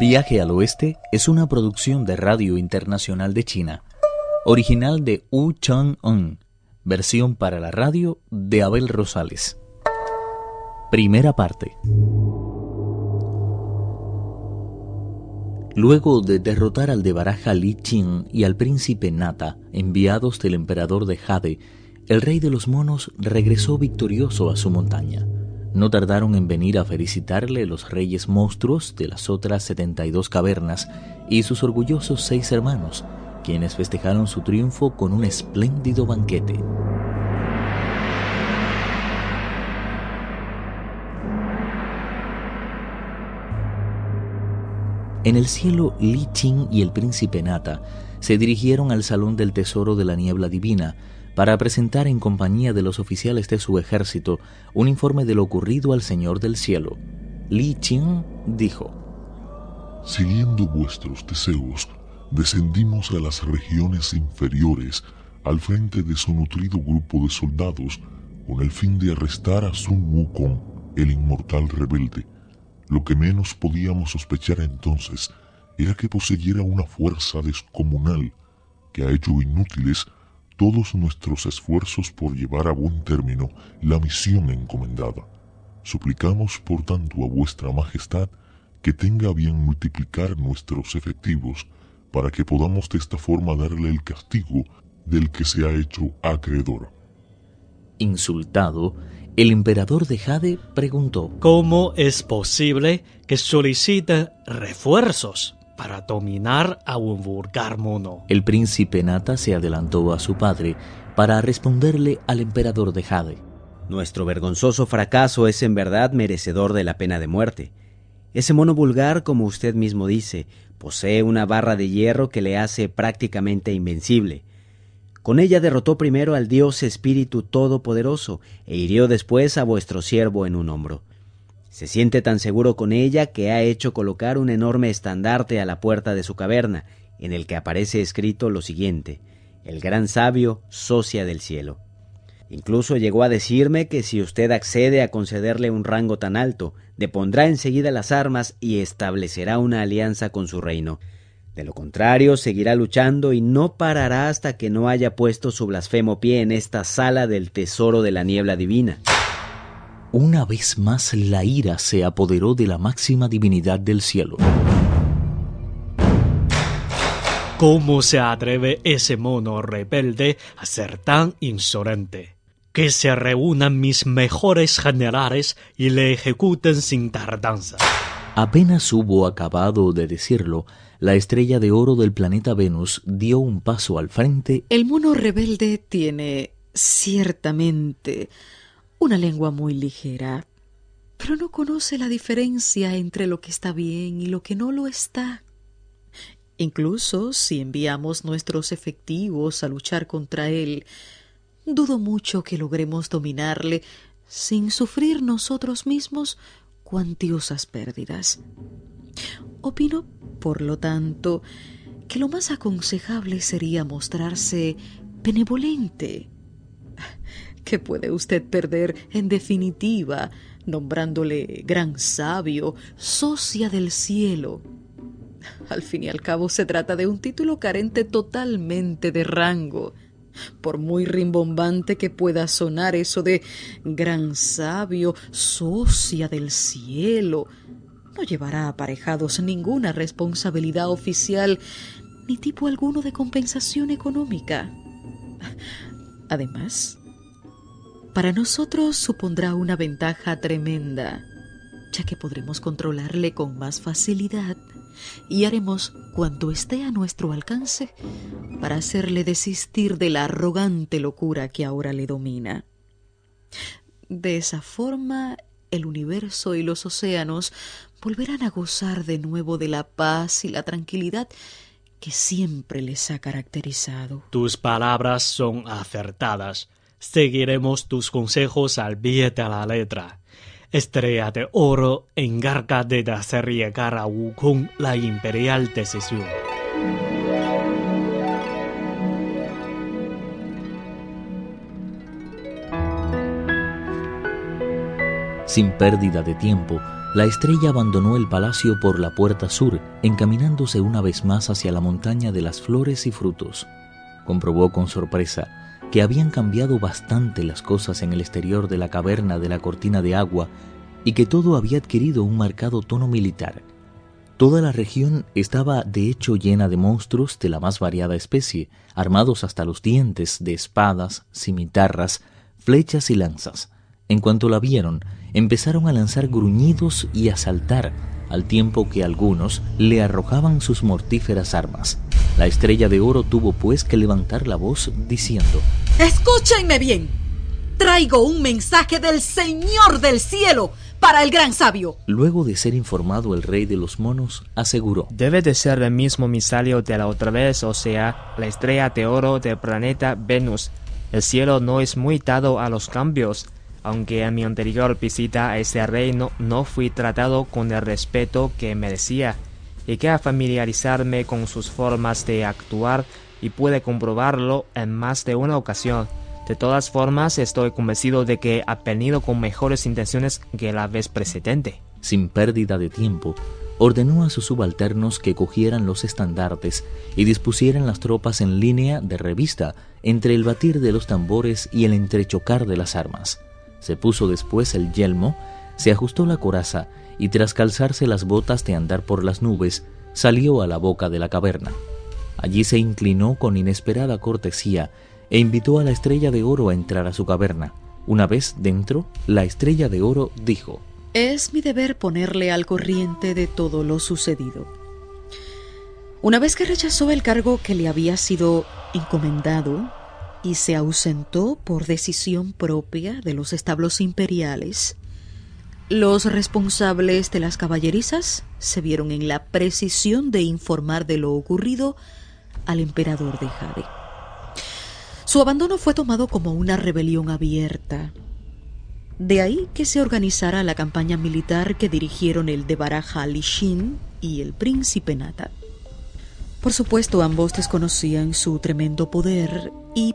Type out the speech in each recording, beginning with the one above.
Viaje al Oeste es una producción de Radio Internacional de China, original de Wu Chang-un, versión para la radio de Abel Rosales. Primera parte. Luego de derrotar al de Baraja Li Qing y al príncipe Nata, enviados del emperador de Jade, el rey de los monos regresó victorioso a su montaña. No tardaron en venir a felicitarle los reyes monstruos de las otras 72 cavernas y sus orgullosos seis hermanos, quienes festejaron su triunfo con un espléndido banquete. En el cielo, Li Qing y el príncipe Nata se dirigieron al Salón del Tesoro de la Niebla Divina para presentar en compañía de los oficiales de su ejército un informe de lo ocurrido al Señor del Cielo. Li Qing dijo, Siguiendo vuestros deseos, descendimos a las regiones inferiores al frente de su nutrido grupo de soldados con el fin de arrestar a Sun Wukong, el inmortal rebelde lo que menos podíamos sospechar entonces era que poseyera una fuerza descomunal que ha hecho inútiles todos nuestros esfuerzos por llevar a buen término la misión encomendada. Suplicamos, por tanto, a vuestra Majestad que tenga bien multiplicar nuestros efectivos para que podamos de esta forma darle el castigo del que se ha hecho acreedor. Insultado, el emperador de Jade preguntó, ¿Cómo es posible que solicite refuerzos para dominar a un vulgar mono? El príncipe Nata se adelantó a su padre para responderle al emperador de Jade. Nuestro vergonzoso fracaso es en verdad merecedor de la pena de muerte. Ese mono vulgar, como usted mismo dice, posee una barra de hierro que le hace prácticamente invencible. Con ella derrotó primero al Dios Espíritu Todopoderoso e hirió después a vuestro siervo en un hombro. Se siente tan seguro con ella que ha hecho colocar un enorme estandarte a la puerta de su caverna, en el que aparece escrito lo siguiente El gran sabio, socia del cielo. Incluso llegó a decirme que si usted accede a concederle un rango tan alto, depondrá enseguida las armas y establecerá una alianza con su reino. De lo contrario, seguirá luchando y no parará hasta que no haya puesto su blasfemo pie en esta sala del tesoro de la niebla divina. Una vez más la ira se apoderó de la máxima divinidad del cielo. ¿Cómo se atreve ese mono rebelde a ser tan insolente? Que se reúnan mis mejores generales y le ejecuten sin tardanza. Apenas hubo acabado de decirlo, la estrella de oro del planeta Venus dio un paso al frente. El mono rebelde tiene, ciertamente, una lengua muy ligera, pero no conoce la diferencia entre lo que está bien y lo que no lo está. Incluso si enviamos nuestros efectivos a luchar contra él, dudo mucho que logremos dominarle sin sufrir nosotros mismos cuantiosas pérdidas. Opino, por lo tanto, que lo más aconsejable sería mostrarse benevolente. ¿Qué puede usted perder en definitiva nombrándole gran sabio, socia del cielo? Al fin y al cabo se trata de un título carente totalmente de rango. Por muy rimbombante que pueda sonar eso de gran sabio, socia del cielo, no llevará aparejados ninguna responsabilidad oficial ni tipo alguno de compensación económica. Además, para nosotros supondrá una ventaja tremenda, ya que podremos controlarle con más facilidad y haremos cuanto esté a nuestro alcance para hacerle desistir de la arrogante locura que ahora le domina. De esa forma, el universo y los océanos volverán a gozar de nuevo de la paz y la tranquilidad que siempre les ha caracterizado. Tus palabras son acertadas. Seguiremos tus consejos al pie de la letra. Estrella de Oro, encárgate de hacer llegar a la imperial decisión. Sin pérdida de tiempo, la estrella abandonó el palacio por la puerta sur, encaminándose una vez más hacia la montaña de las flores y frutos. Comprobó con sorpresa que habían cambiado bastante las cosas en el exterior de la caverna de la cortina de agua y que todo había adquirido un marcado tono militar. Toda la región estaba de hecho llena de monstruos de la más variada especie, armados hasta los dientes de espadas, cimitarras, flechas y lanzas. En cuanto la vieron, empezaron a lanzar gruñidos y a saltar, al tiempo que algunos le arrojaban sus mortíferas armas. La estrella de oro tuvo pues que levantar la voz diciendo, Escúchenme bien, traigo un mensaje del Señor del cielo para el gran sabio. Luego de ser informado el rey de los monos, aseguró, Debe de ser el mismo misalio de la otra vez, o sea, la estrella de oro del planeta Venus. El cielo no es muy dado a los cambios aunque en mi anterior visita a ese reino no fui tratado con el respeto que merecía, que a familiarizarme con sus formas de actuar y pude comprobarlo en más de una ocasión. De todas formas, estoy convencido de que ha venido con mejores intenciones que la vez precedente. Sin pérdida de tiempo, ordenó a sus subalternos que cogieran los estandartes y dispusieran las tropas en línea de revista entre el batir de los tambores y el entrechocar de las armas. Se puso después el yelmo, se ajustó la coraza y tras calzarse las botas de andar por las nubes, salió a la boca de la caverna. Allí se inclinó con inesperada cortesía e invitó a la estrella de oro a entrar a su caverna. Una vez dentro, la estrella de oro dijo, Es mi deber ponerle al corriente de todo lo sucedido. Una vez que rechazó el cargo que le había sido encomendado, y se ausentó por decisión propia de los establos imperiales, los responsables de las caballerizas se vieron en la precisión de informar de lo ocurrido al emperador de Jade. Su abandono fue tomado como una rebelión abierta. De ahí que se organizara la campaña militar que dirigieron el de Baraja Lishin y el príncipe Nata. Por supuesto, ambos desconocían su tremendo poder y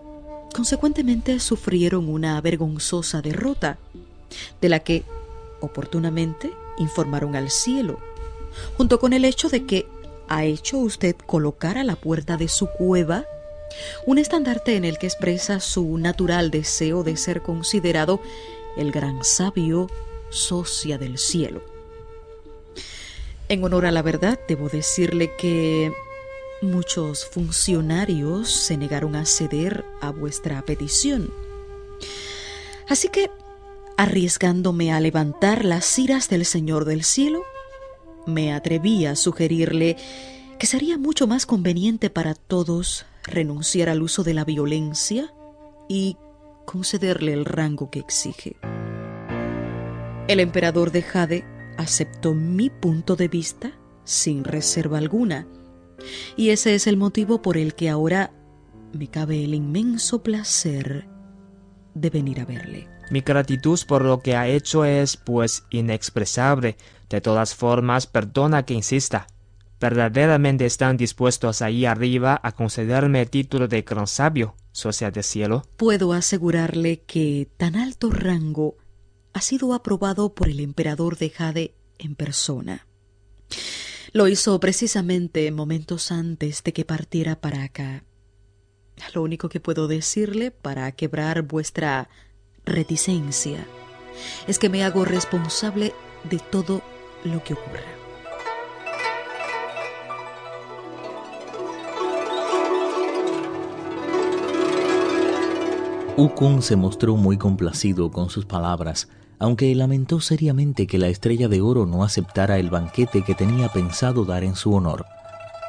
Consecuentemente sufrieron una vergonzosa derrota, de la que oportunamente informaron al cielo, junto con el hecho de que ha hecho usted colocar a la puerta de su cueva un estandarte en el que expresa su natural deseo de ser considerado el gran sabio socia del cielo. En honor a la verdad, debo decirle que Muchos funcionarios se negaron a ceder a vuestra petición. Así que, arriesgándome a levantar las iras del Señor del Cielo, me atreví a sugerirle que sería mucho más conveniente para todos renunciar al uso de la violencia y concederle el rango que exige. El emperador de Jade aceptó mi punto de vista sin reserva alguna y ese es el motivo por el que ahora me cabe el inmenso placer de venir a verle. Mi gratitud por lo que ha hecho es, pues, inexpresable. De todas formas, perdona que insista. ¿Verdaderamente están dispuestos ahí arriba a concederme el título de gran sabio, socia de cielo? Puedo asegurarle que tan alto rango ha sido aprobado por el emperador de Jade en persona. Lo hizo precisamente momentos antes de que partiera para acá. Lo único que puedo decirle para quebrar vuestra reticencia es que me hago responsable de todo lo que ocurra. Ukun se mostró muy complacido con sus palabras aunque lamentó seriamente que la estrella de oro no aceptara el banquete que tenía pensado dar en su honor.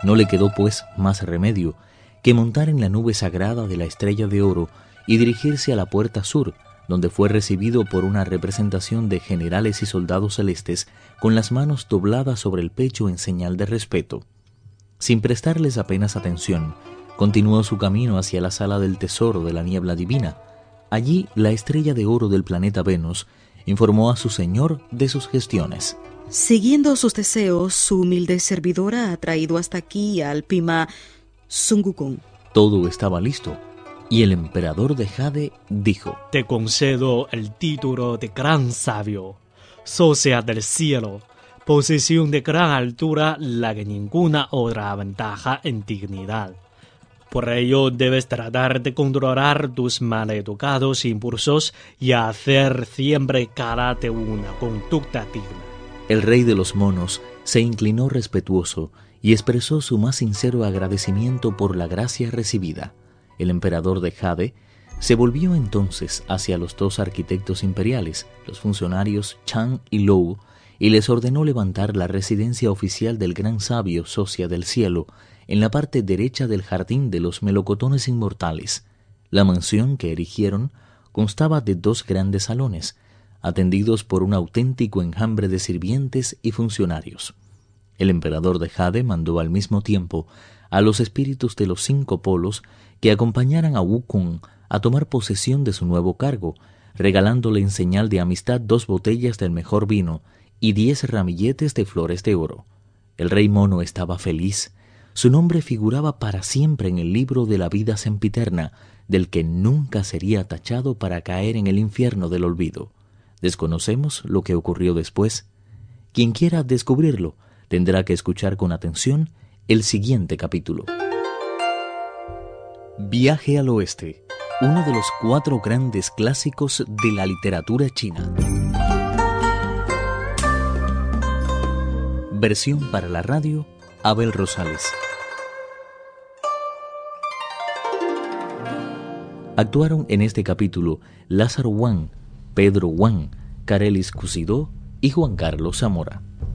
No le quedó, pues, más remedio que montar en la nube sagrada de la estrella de oro y dirigirse a la puerta sur, donde fue recibido por una representación de generales y soldados celestes con las manos dobladas sobre el pecho en señal de respeto. Sin prestarles apenas atención, continuó su camino hacia la sala del tesoro de la niebla divina. Allí la estrella de oro del planeta Venus informó a su señor de sus gestiones. Siguiendo sus deseos, su humilde servidora ha traído hasta aquí al Pima Sungukun. Todo estaba listo, y el emperador de Jade dijo, Te concedo el título de gran sabio. socia del cielo, posición de gran altura la que ninguna otra aventaja en dignidad. Por ello debes tratar de controlar tus maleducados impulsos y hacer siempre de una conducta digna. El rey de los monos se inclinó respetuoso y expresó su más sincero agradecimiento por la gracia recibida. El emperador de Jade se volvió entonces hacia los dos arquitectos imperiales, los funcionarios Chang y Lou, y les ordenó levantar la residencia oficial del gran sabio Socia del Cielo en la parte derecha del jardín de los melocotones inmortales. La mansión que erigieron constaba de dos grandes salones, atendidos por un auténtico enjambre de sirvientes y funcionarios. El emperador de Jade mandó al mismo tiempo a los espíritus de los cinco polos que acompañaran a Wukong a tomar posesión de su nuevo cargo, regalándole en señal de amistad dos botellas del mejor vino y diez ramilletes de flores de oro. El rey mono estaba feliz. Su nombre figuraba para siempre en el libro de la vida sempiterna, del que nunca sería tachado para caer en el infierno del olvido. Desconocemos lo que ocurrió después. Quien quiera descubrirlo tendrá que escuchar con atención el siguiente capítulo. Viaje al oeste uno de los cuatro grandes clásicos de la literatura china. Versión para la radio, Abel Rosales. Actuaron en este capítulo Lázaro Wang, Pedro Wang, Carelis Cusidó y Juan Carlos Zamora.